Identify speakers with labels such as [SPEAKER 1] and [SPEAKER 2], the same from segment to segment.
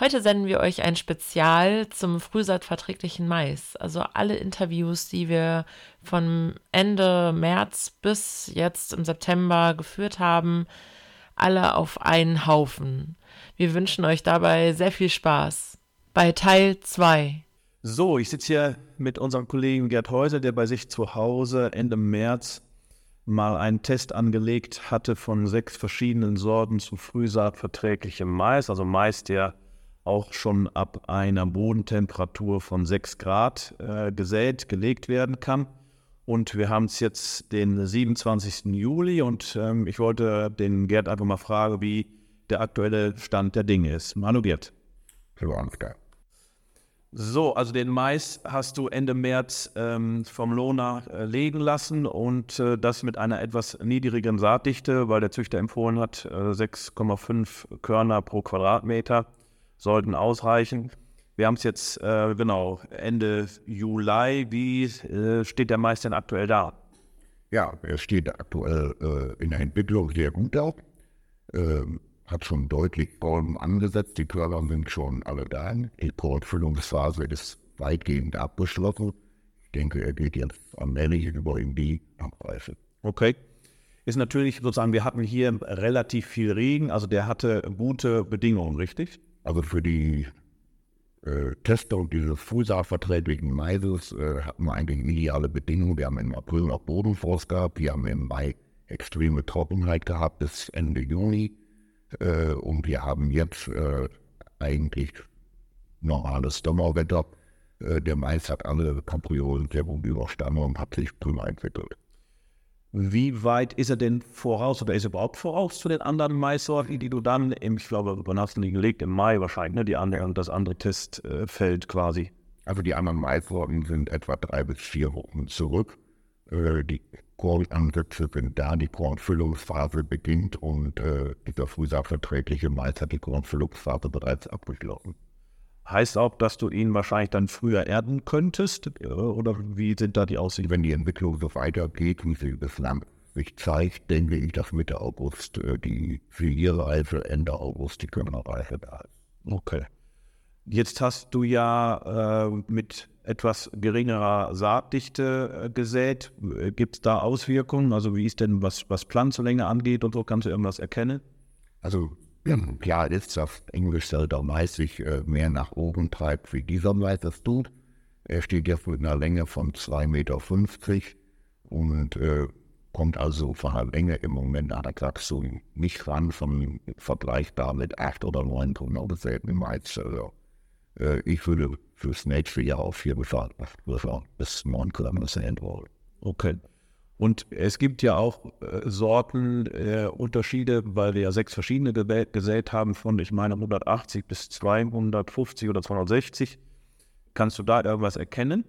[SPEAKER 1] Heute senden wir euch ein Spezial zum frühsaatverträglichen Mais. Also alle Interviews, die wir von Ende März bis jetzt im September geführt haben, alle auf einen Haufen. Wir wünschen euch dabei sehr viel Spaß. Bei Teil 2.
[SPEAKER 2] So, ich sitze hier mit unserem Kollegen Gerd Häuser, der bei sich zu Hause Ende März mal einen Test angelegt hatte von sechs verschiedenen Sorten zu frühsaatverträglichem Mais, also Mais, der auch schon ab einer Bodentemperatur von 6 Grad äh, gesät, gelegt werden kann. Und wir haben es jetzt den 27. Juli und ähm, ich wollte den Gerd einfach mal fragen, wie der aktuelle Stand der Dinge ist. Hallo Gerd.
[SPEAKER 3] Hallo Ansgar.
[SPEAKER 2] So, also den Mais hast du Ende März ähm, vom Lohner äh, legen lassen und äh, das mit einer etwas niedrigeren Saatdichte, weil der Züchter empfohlen hat, äh, 6,5 Körner pro Quadratmeter sollten ausreichen. Wir haben es jetzt, äh, genau, Ende Juli. Wie äh, steht der Mais denn aktuell da?
[SPEAKER 3] Ja, er steht aktuell äh, in der Entwicklung sehr gut da. Ähm, hat schon deutlich Bäume angesetzt. Die Körner sind schon alle da. Die Kornfüllungsphase ist weitgehend abgeschlossen. Ich denke, er geht jetzt allmählich über in die Abreife.
[SPEAKER 2] Okay. Ist natürlich sozusagen, wir hatten hier relativ viel Regen, also der hatte gute Bedingungen, richtig?
[SPEAKER 3] Also für die äh, Testung dieses frühsaatverträglichen Maises äh, hatten wir eigentlich ideale Bedingungen. Wir haben im April noch Bodenfrost gehabt, wir haben im Mai extreme Trockenheit gehabt bis Ende Juni äh, und wir haben jetzt äh, eigentlich normales Sommerwetter. Äh, der Mais hat alle Kapriolen sehr gut überstanden und hat sich prima entwickelt.
[SPEAKER 2] Wie weit ist er denn voraus oder ist er überhaupt voraus zu den anderen Maissorten, die du dann, im, ich glaube, du die gelegt? Im Mai wahrscheinlich, ne? Die andere, das andere Testfeld quasi.
[SPEAKER 3] Also die anderen Maissorten sind etwa drei bis vier Wochen zurück. Äh, die Kornansätze sind da, die Kornfüllungsphase beginnt und äh, dieser frühsaatverträgliche Mais hat die Kornfüllungsphase bereits abgeschlossen.
[SPEAKER 2] Heißt auch, dass du ihn wahrscheinlich dann früher ernten könntest? Oder wie sind da die Aussichten?
[SPEAKER 3] Wenn die Entwicklung so weitergeht, wie sie bislang sich zeigt, denke ich, dass Mitte August äh, die Filierreife, Ende August die Körnerreife da ist.
[SPEAKER 2] Okay. Jetzt hast du ja äh, mit etwas geringerer Saatdichte äh, gesät. Gibt es da Auswirkungen? Also wie ist denn, was, was Pflanzenlänge angeht und so, kannst du irgendwas erkennen?
[SPEAKER 3] Also Klar ist, dass Englischselter Mais sich äh, mehr nach oben treibt, wie dieser Mais es tut. Er steht jetzt mit einer Länge von 2,50 Meter und äh, kommt also von der Länge im Moment an der Wachstum nicht ran, von, vergleichbar mit 8 oder 9 Tonnen gesäten Mais. äh, ich würde fürs nächste Jahr auf jeden Fall bis 9 Gramm sehen wollen.
[SPEAKER 2] Okay. Und es gibt ja auch äh, Sortenunterschiede, äh, weil wir ja sechs verschiedene gesät haben, von ich meine 180 bis 250 oder 260. Kannst du da irgendwas erkennen?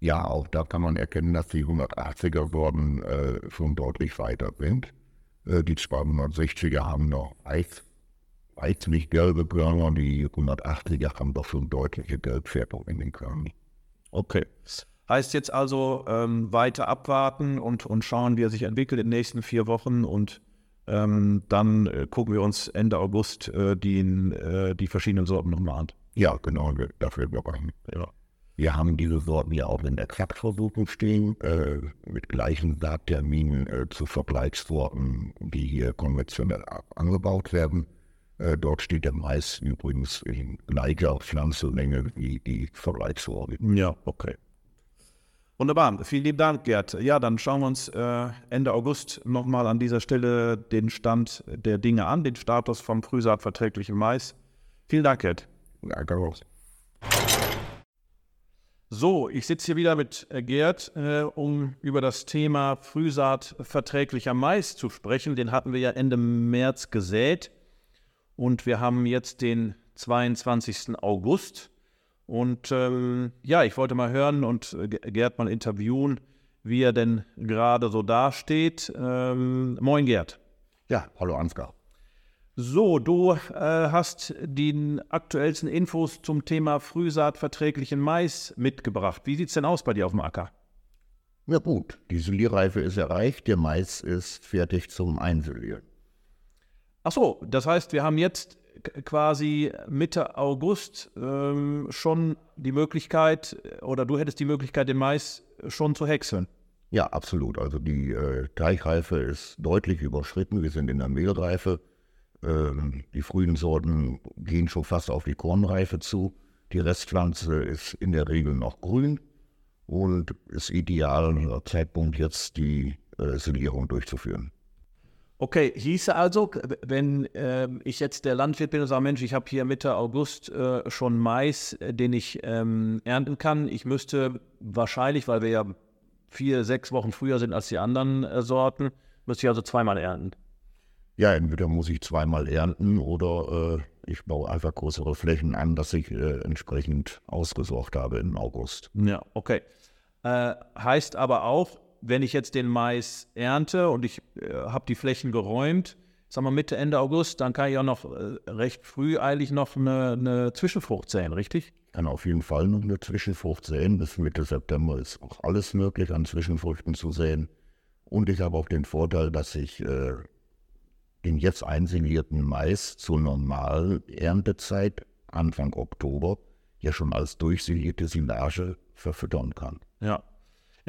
[SPEAKER 3] Ja, auch da kann man erkennen, dass die 180er Sorten äh, schon deutlich weiter sind. Äh, die 260er haben noch weiß, weißlich gelbe Körner, die 180er haben doch schon deutliche Gelbfärbung in den Körnern.
[SPEAKER 2] Okay. Heißt jetzt also ähm, weiter abwarten und, und schauen, wie er sich entwickelt in den nächsten vier Wochen und ähm, dann äh, gucken wir uns Ende August äh, die, äh, die verschiedenen Sorten nochmal an.
[SPEAKER 3] Ja, genau, dafür wir machen. Ja. Wir haben diese Sorten ja auch in der Kraftversuchung stehen, äh, mit gleichen Saatterminen äh, zu Verbleibssorten, die hier konventionell angebaut werden. Dort steht der Mais übrigens in gleicher Pflanzenlänge wie die Verbleibssorten.
[SPEAKER 2] Ja, okay. Wunderbar, vielen lieben Dank, Gerd. Ja, dann schauen wir uns äh, Ende August nochmal an dieser Stelle den Stand der Dinge an, den Status vom frühsaatverträglichen Mais. Vielen Dank, Gerd.
[SPEAKER 3] Danke auch.
[SPEAKER 2] So, ich sitze hier wieder mit äh, Gerd, äh, um über das Thema frühsaatverträglicher Mais zu sprechen. Den hatten wir ja Ende März gesät und wir haben jetzt den 22. August. Und ähm, ja, ich wollte mal hören und äh, Gerd mal interviewen, wie er denn gerade so dasteht. Ähm, moin Gerd.
[SPEAKER 3] Ja, hallo Ansgar.
[SPEAKER 2] So, du äh, hast die aktuellsten Infos zum Thema frühsaatverträglichen Mais mitgebracht. Wie sieht es denn aus bei dir auf dem Acker?
[SPEAKER 3] Ja gut, die Silierreife ist erreicht, der Mais ist fertig zum Einsilieren.
[SPEAKER 2] Ach so, das heißt, wir haben jetzt quasi Mitte August ähm, schon die Möglichkeit, oder du hättest die Möglichkeit, den Mais schon zu häckseln.
[SPEAKER 3] Ja, absolut. Also die äh, Teichreife ist deutlich überschritten. Wir sind in der Mehlreife. Ähm, die frühen Sorten gehen schon fast auf die Kornreife zu. Die Restpflanze ist in der Regel noch grün und ist idealer Zeitpunkt jetzt die äh, Silierung durchzuführen.
[SPEAKER 2] Okay, hieße also, wenn äh, ich jetzt der Landwirt bin und sage, Mensch, ich habe hier Mitte August äh, schon Mais, äh, den ich ähm, ernten kann. Ich müsste wahrscheinlich, weil wir ja vier, sechs Wochen früher sind als die anderen äh, Sorten, müsste ich also zweimal ernten.
[SPEAKER 3] Ja, entweder muss ich zweimal ernten oder äh, ich baue einfach größere Flächen an, dass ich äh, entsprechend ausgesorgt habe im August.
[SPEAKER 2] Ja, okay. Heißt aber auch, wenn ich jetzt den Mais ernte und ich äh, habe die Flächen geräumt, sagen wir Mitte, Ende August, dann kann ich auch noch äh, recht früh eigentlich noch eine, eine Zwischenfrucht säen, richtig?
[SPEAKER 3] Kann auf jeden Fall noch eine Zwischenfrucht säen. Bis Mitte September ist auch alles möglich an Zwischenfrüchten zu säen. Und ich habe auch den Vorteil, dass ich äh, den jetzt einsilierten Mais zur normalen Erntezeit Anfang Oktober ja schon als durchsilierte Silage verfüttern kann.
[SPEAKER 2] Ja.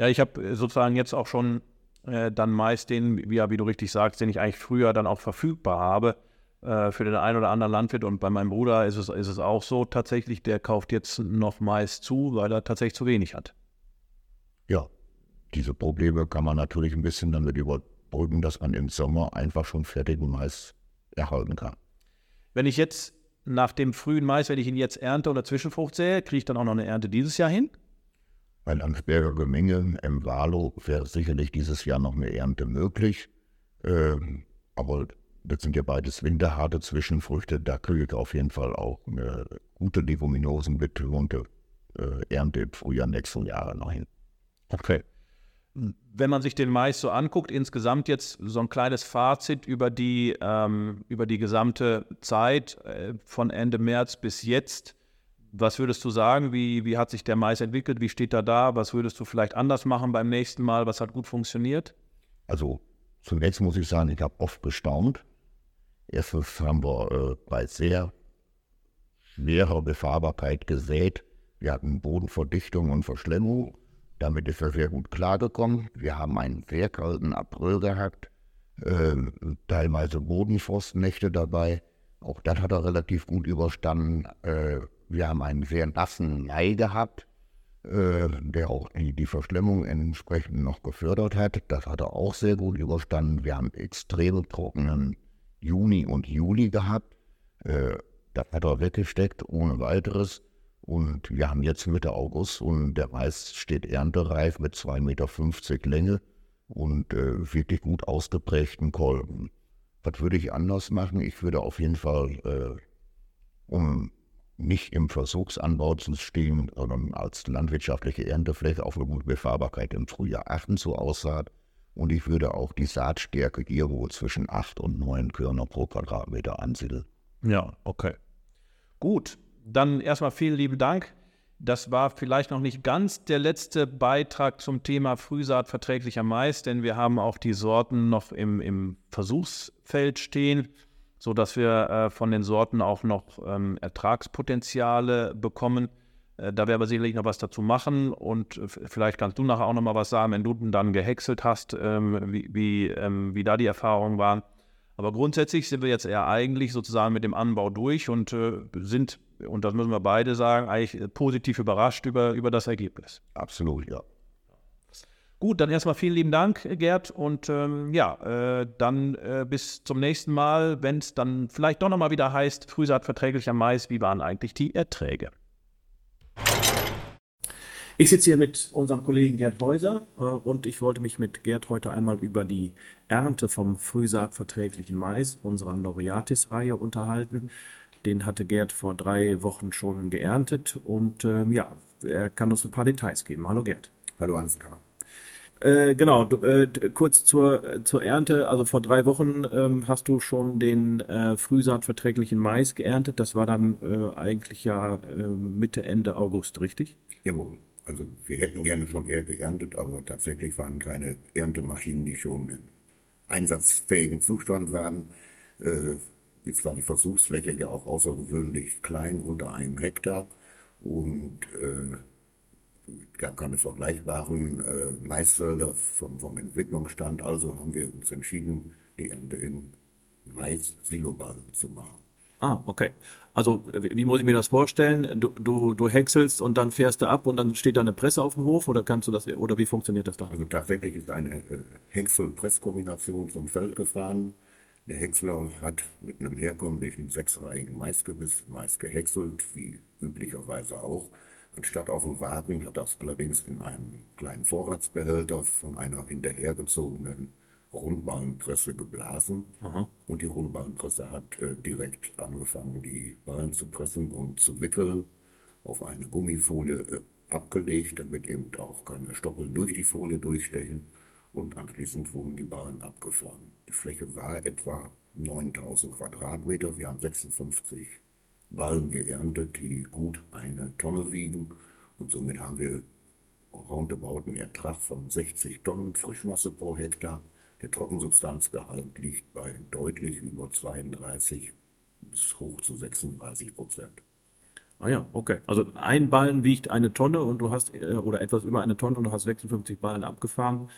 [SPEAKER 2] Ja, ich habe sozusagen jetzt auch schon äh, dann Mais den, wie, wie du richtig sagst, den ich eigentlich früher dann auch verfügbar habe äh, für den einen oder anderen Landwirt. Und bei meinem Bruder ist es, ist es auch so tatsächlich, der kauft jetzt noch Mais zu, weil er tatsächlich zu wenig hat.
[SPEAKER 3] Ja, diese Probleme kann man natürlich ein bisschen damit über Brücken, dass man im Sommer einfach schon fertigen Mais erhalten kann.
[SPEAKER 2] Wenn ich jetzt nach dem frühen Mais, wenn ich ihn jetzt ernte oder Zwischenfrucht sähe, kriege ich dann auch noch eine Ernte dieses Jahr hin?
[SPEAKER 3] Bei Landsberger Gemenge im Walo wäre sicherlich dieses Jahr noch eine Ernte möglich. Ähm, aber das sind ja beides winterharte Zwischenfrüchte. Da kriege ich auf jeden Fall auch eine gute Leguminosenbetonte äh, Ernte im Frühjahr nächsten Jahre noch hin.
[SPEAKER 2] Okay wenn man sich den Mais so anguckt, insgesamt jetzt so ein kleines Fazit über die, ähm, über die gesamte Zeit äh, von Ende März bis jetzt. Was würdest du sagen? Wie, wie hat sich der Mais entwickelt? Wie steht er da? Was würdest du vielleicht anders machen beim nächsten Mal? Was hat gut funktioniert?
[SPEAKER 3] Also zunächst muss ich sagen, ich habe oft gestaunt. Erstens haben wir äh, bei sehr schwerer Befahrbarkeit gesät. Wir hatten Bodenverdichtung und Verschlemmung damit ist er sehr gut klargekommen. Wir haben einen sehr kalten April gehabt, äh, teilweise Bodenfrostnächte dabei. Auch das hat er relativ gut überstanden. Äh, wir haben einen sehr nassen Mai gehabt, äh, der auch die, die Verschlemmung entsprechend noch gefördert hat. Das hat er auch sehr gut überstanden. Wir haben extrem trockenen Juni und Juli gehabt. Äh, das hat er weggesteckt ohne weiteres. Und wir haben jetzt Mitte August und der Mais steht erntereif mit 2,50 Meter Länge und äh, wirklich gut ausgeprägten Kolben. Was würde ich anders machen? Ich würde auf jeden Fall, äh, um nicht im Versuchsanbau zu stehen, sondern als landwirtschaftliche Erntefläche auf eine gute Befahrbarkeit im Frühjahr achten zur Aussaat. Und ich würde auch die Saatstärke irgendwo zwischen 8 und 9 Körner pro Quadratmeter ansiedeln.
[SPEAKER 2] Ja, okay. Gut, dann erstmal vielen lieben Dank. Das war vielleicht noch nicht ganz der letzte Beitrag zum Thema Frühsaatverträglicher Mais, denn wir haben auch die Sorten noch im, im Versuchsfeld stehen, sodass wir äh, von den Sorten auch noch ähm, Ertragspotenziale bekommen. Äh, da werden wir sicherlich noch was dazu machen und vielleicht kannst du nachher auch noch mal was sagen, wenn du dann gehäckselt hast, ähm, wie, wie, ähm, wie da die Erfahrungen waren. Aber grundsätzlich sind wir jetzt eher eigentlich sozusagen mit dem Anbau durch und äh, sind und das müssen wir beide sagen, eigentlich positiv überrascht über, über das Ergebnis.
[SPEAKER 3] Absolut, ja.
[SPEAKER 2] Gut, dann erstmal vielen lieben Dank, Gerd. Und ähm, ja, äh, dann äh, bis zum nächsten Mal, wenn es dann vielleicht doch nochmal wieder heißt, Frühsaatverträglicher Mais, wie waren eigentlich die Erträge? Ich sitze hier mit unserem Kollegen Gerd Häuser äh, und ich wollte mich mit Gerd heute einmal über die Ernte vom Frühsaatverträglichen Mais unserer Laureatis-Reihe unterhalten.
[SPEAKER 4] Den hatte Gerd vor drei Wochen schon geerntet und äh, ja, er kann uns ein paar Details geben. Hallo Gerd.
[SPEAKER 3] Hallo Ansgar.
[SPEAKER 4] Äh, genau, du, äh, kurz zur, zur Ernte. Also vor drei Wochen ähm, hast du schon den äh, frühsaatverträglichen Mais geerntet. Das war dann äh, eigentlich ja äh, Mitte, Ende August, richtig?
[SPEAKER 3] Jawohl. Also wir hätten gerne schon eher geerntet, aber tatsächlich waren keine Erntemaschinen, die schon in einsatzfähigen Zustand waren. Äh, jetzt war die Versuchsfläche ja auch außergewöhnlich klein, unter einem Hektar. Und äh, gab keine vergleichbaren äh, Maisfelder vom, vom Entwicklungsstand. Also haben wir uns entschieden, die Ernte in Mais-Siloballen zu machen.
[SPEAKER 4] Ah, okay. Also, wie muss ich mir das vorstellen? Du, du, du häckselst und dann fährst du ab und dann steht da eine Presse auf dem Hof oder kannst du das, oder wie funktioniert das da?
[SPEAKER 3] Also tatsächlich ist eine äh, Häcksel-Press-Kombination zum Feld gefahren. Der Häcksler hat mit einem herkömmlichen sechsreihigen Maisgebiss Mais gehäckselt, wie üblicherweise auch. Anstatt auf dem Wagen hat das allerdings in einem kleinen Vorratsbehälter von einer hinterhergezogenen Rundballenpresse geblasen.
[SPEAKER 4] Aha.
[SPEAKER 3] Und die Rundballenpresse hat äh, direkt angefangen, die Ballen zu pressen und zu wickeln, auf eine Gummifolie äh, abgelegt, damit eben auch keine Stoppel durch die Folie durchstechen. Und anschließend wurden die Ballen abgefahren. Die Fläche war etwa 9000 Quadratmeter. Wir haben 56 Ballen geerntet, die gut eine Tonne wiegen. Und somit haben wir roundabout einen Ertrag von 60 Tonnen Frischmasse pro Hektar. Der Trockensubstanzgehalt liegt bei deutlich über 32 bis hoch zu 36 Prozent.
[SPEAKER 4] Ah ja, okay. Also ein Ballen wiegt eine Tonne und du hast, äh, oder etwas über eine Tonne und du hast 56 Ballen abgefahren.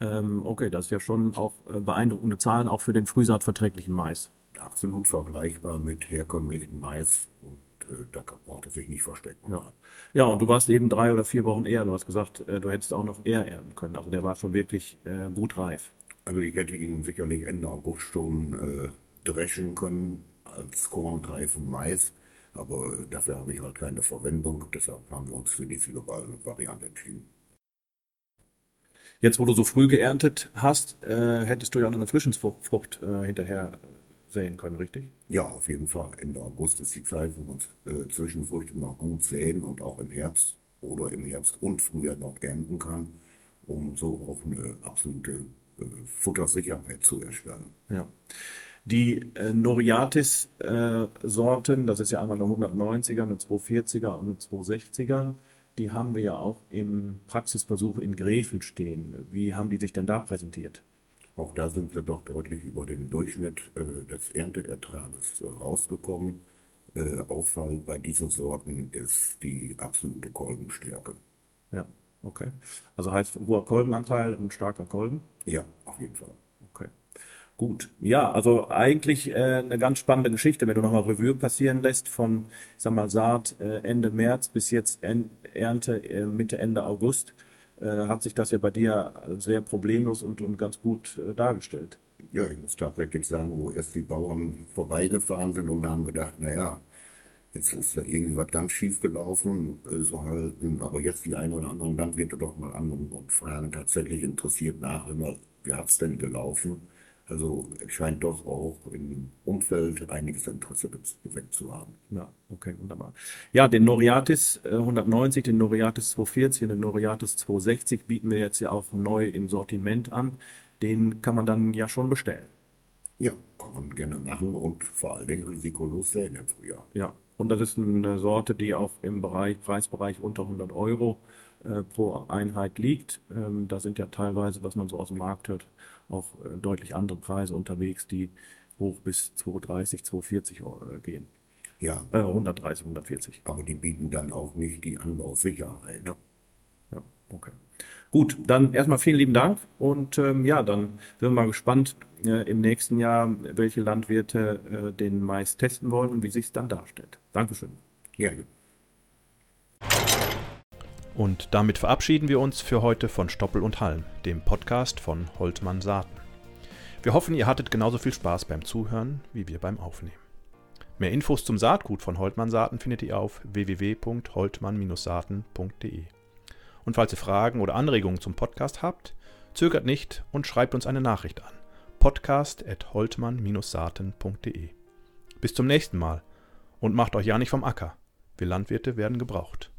[SPEAKER 4] Ähm, okay, das ist ja schon auch äh, beeindruckende Zahlen, auch für den frühsaatverträglichen Mais.
[SPEAKER 3] Absolut vergleichbar mit herkömmlichen Mais und äh, da braucht es sich nicht verstecken.
[SPEAKER 4] Ja. ja, und du warst eben drei oder vier Wochen eher. Du hast gesagt, äh, du hättest auch noch eher ernten können. Also der war schon wirklich äh, gut reif.
[SPEAKER 3] Also ich hätte ihn sicherlich Ende August schon äh, dreschen können als kornreifen Mais, aber dafür habe ich halt keine Verwendung. Deshalb haben wir uns für die globale Variante entschieden.
[SPEAKER 4] Jetzt, wo du so früh geerntet hast, äh, hättest du ja noch eine Zwischenfrucht äh, hinterher säen können, richtig?
[SPEAKER 3] Ja, auf jeden Fall. Ende August ist die Zeit, wo man äh, Zwischenfrüchte noch gut säen und auch im Herbst oder im Herbst und Frühjahr noch ernten kann, um so auch eine absolute äh, Futtersicherheit zu erstellen.
[SPEAKER 4] Ja. Die äh, Noriatis-Sorten, das ist ja einmal eine 190er, eine 240er und eine 260er, die haben wir ja auch im Praxisversuch in Grefel stehen. Wie haben die sich denn da präsentiert?
[SPEAKER 3] Auch da sind wir doch deutlich über den Durchschnitt äh, des Ernteertrages äh, rausgekommen. Äh, auffallend bei diesen Sorten ist die absolute Kolbenstärke.
[SPEAKER 4] Ja, okay. Also heißt hoher Kolbenanteil und starker Kolben?
[SPEAKER 3] Ja, auf jeden Fall.
[SPEAKER 4] Okay. Gut. Ja, also eigentlich äh, eine ganz spannende Geschichte, wenn du nochmal Revue passieren lässt von, ich sag mal, Saat äh, Ende März bis jetzt en Ernte äh, Mitte, Ende August hat sich das ja bei dir sehr problemlos und, und ganz gut äh, dargestellt.
[SPEAKER 3] Ja, ich muss tatsächlich sagen, wo erst die Bauern vorbeigefahren sind und haben gedacht, naja, jetzt ist da irgendwie was ganz schief gelaufen, äh, so halt, aber jetzt die einen oder anderen Landwirte doch mal an und, und fragen tatsächlich interessiert nach, immer, wie hat's denn gelaufen? Also es scheint doch auch im Umfeld einiges Interesse geweckt zu haben.
[SPEAKER 4] Ja, okay, wunderbar. Ja, den Noriatis äh, 190, den Noriatis 240 und den Noriatis 260 bieten wir jetzt ja auch neu im Sortiment an. Den kann man dann ja schon bestellen.
[SPEAKER 3] Ja, kann man gerne machen und vor allen Dingen risikolos säen im Frühjahr.
[SPEAKER 4] Ja, und das ist eine Sorte, die auch im Bereich, Preisbereich unter 100 Euro äh, pro Einheit liegt. Ähm, da sind ja teilweise, was man so aus dem Markt hört, auch äh, deutlich andere Preise unterwegs, die hoch bis 230, 240 äh, gehen.
[SPEAKER 3] Ja.
[SPEAKER 4] Äh, 130, 140.
[SPEAKER 3] Aber die bieten dann auch nicht die Anbausicherheit.
[SPEAKER 4] Ja. ja, okay. Gut, dann erstmal vielen lieben Dank und ähm, ja, dann sind wir mal gespannt äh, im nächsten Jahr, welche Landwirte äh, den Mais testen wollen und wie sich es dann darstellt. Dankeschön.
[SPEAKER 3] Ja.
[SPEAKER 5] Und damit verabschieden wir uns für heute von Stoppel und Halm, dem Podcast von Holtmann Saaten. Wir hoffen, ihr hattet genauso viel Spaß beim Zuhören wie wir beim Aufnehmen. Mehr Infos zum Saatgut von Holtmann Saaten findet ihr auf www.holtmann-saaten.de. Und falls ihr Fragen oder Anregungen zum Podcast habt, zögert nicht und schreibt uns eine Nachricht an. podcast.holtmann-saaten.de. Bis zum nächsten Mal Und macht euch ja nicht vom Acker. Wir Landwirte werden gebraucht.